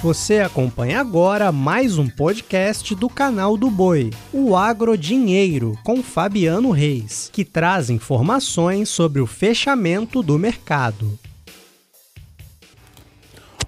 Você acompanha agora mais um podcast do canal do Boi, o Agro Dinheiro, com Fabiano Reis, que traz informações sobre o fechamento do mercado.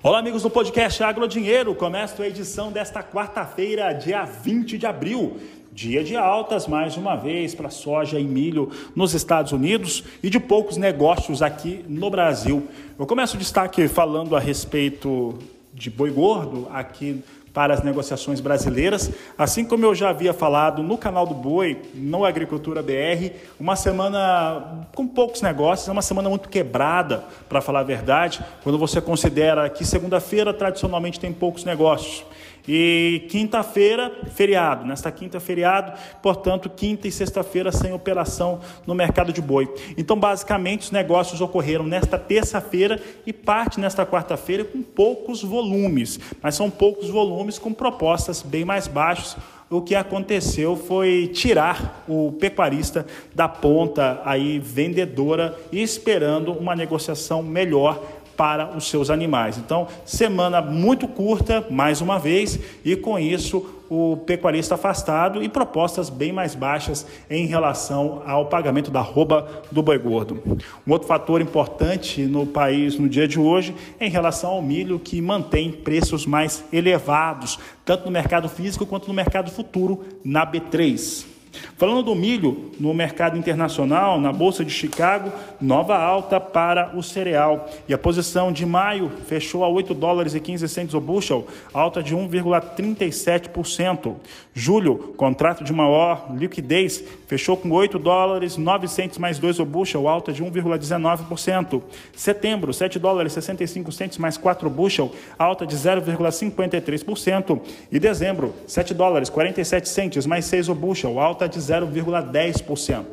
Olá, amigos do podcast Agro Dinheiro. Começa a edição desta quarta-feira, dia 20 de abril. Dia de altas, mais uma vez, para soja e milho nos Estados Unidos e de poucos negócios aqui no Brasil. Eu começo o destaque falando a respeito de boi gordo aqui para as negociações brasileiras. Assim como eu já havia falado no canal do Boi, no Agricultura BR, uma semana com poucos negócios, é uma semana muito quebrada, para falar a verdade, quando você considera que segunda-feira tradicionalmente tem poucos negócios. E quinta-feira, feriado. Nesta quinta, feriado, portanto, quinta e sexta-feira sem operação no mercado de boi. Então, basicamente, os negócios ocorreram nesta terça-feira e parte nesta quarta-feira com poucos volumes, mas são poucos volumes com propostas bem mais baixas o que aconteceu foi tirar o pecuarista da ponta aí vendedora e esperando uma negociação melhor para os seus animais. Então, semana muito curta, mais uma vez, e com isso o pecuarista afastado e propostas bem mais baixas em relação ao pagamento da rouba do boi gordo. Um outro fator importante no país no dia de hoje é em relação ao milho, que mantém preços mais elevados, tanto no mercado físico quanto no mercado futuro na B3. Falando do milho no mercado internacional, na Bolsa de Chicago, nova alta para o cereal. E a posição de maio fechou a 8 dólares e 15 centos o bushel, alta de 1,37%. Julho, contrato de maior liquidez, fechou com 8 dólares 9 centos mais 2 o bushel, alta de 1,19%. Setembro, 7 dólares 65 centos mais 4 o bushel, alta de 0,53%. E dezembro, 7 dólares 47 centos mais 6 o bushel, alta alta de 0,10%.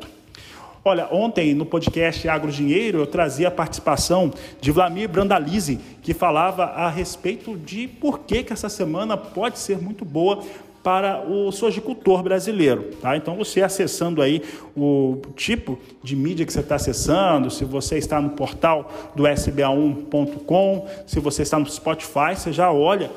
Olha, ontem no podcast Agro Dinheiro eu trazia a participação de Vlamir Brandalize, que falava a respeito de por que, que essa semana pode ser muito boa para o sojicultor brasileiro. Tá? Então, você acessando aí o tipo de mídia que você está acessando, se você está no portal do sba1.com, se você está no Spotify, você já olha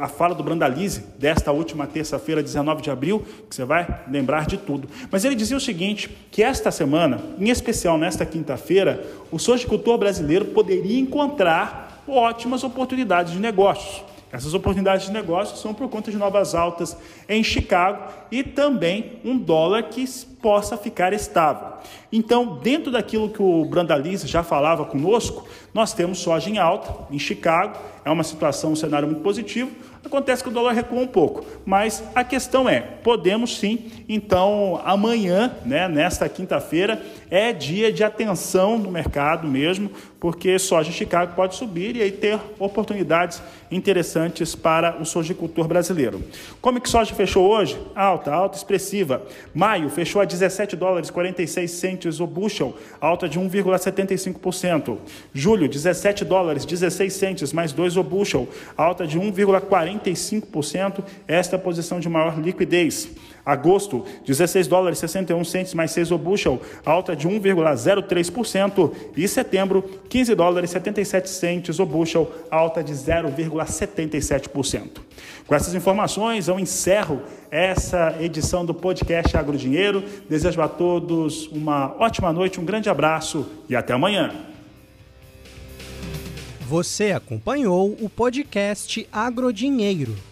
a fala do Brandalize desta última terça-feira, 19 de abril, que você vai lembrar de tudo. Mas ele dizia o seguinte, que esta semana, em especial nesta quinta-feira, o sojicultor brasileiro poderia encontrar ótimas oportunidades de negócios. Essas oportunidades de negócio são por conta de novas altas em Chicago e também um dólar que possa ficar estável. Então, dentro daquilo que o Brandalize já falava conosco, nós temos soja em alta em Chicago, é uma situação, um cenário muito positivo. Acontece que o dólar recua um pouco, mas a questão é, podemos sim, então amanhã, né, nesta quinta-feira, é dia de atenção no mercado mesmo, porque soja em Chicago pode subir e aí ter oportunidades interessantes para o sojicultor brasileiro. Como é que soja fechou hoje? Alta, alta expressiva. Maio fechou a 17 dólares 46 centes o bushel, alta de 1,75%. Julho, 17 dólares 16 centes mais 2 o bushel, alta de 1,45%. Esta é posição de maior liquidez. Agosto, 16 dólares 61 centes mais 6 o bushel, alta de 1,03%. E setembro, 15 dólares 77 centes o bushel, alta de 0,77%. Com essas informações, eu encerro essa edição do podcast Agro Dinheiro. Desejo a todos uma ótima noite, um grande abraço e até amanhã. Você acompanhou o podcast Agrodinheiro.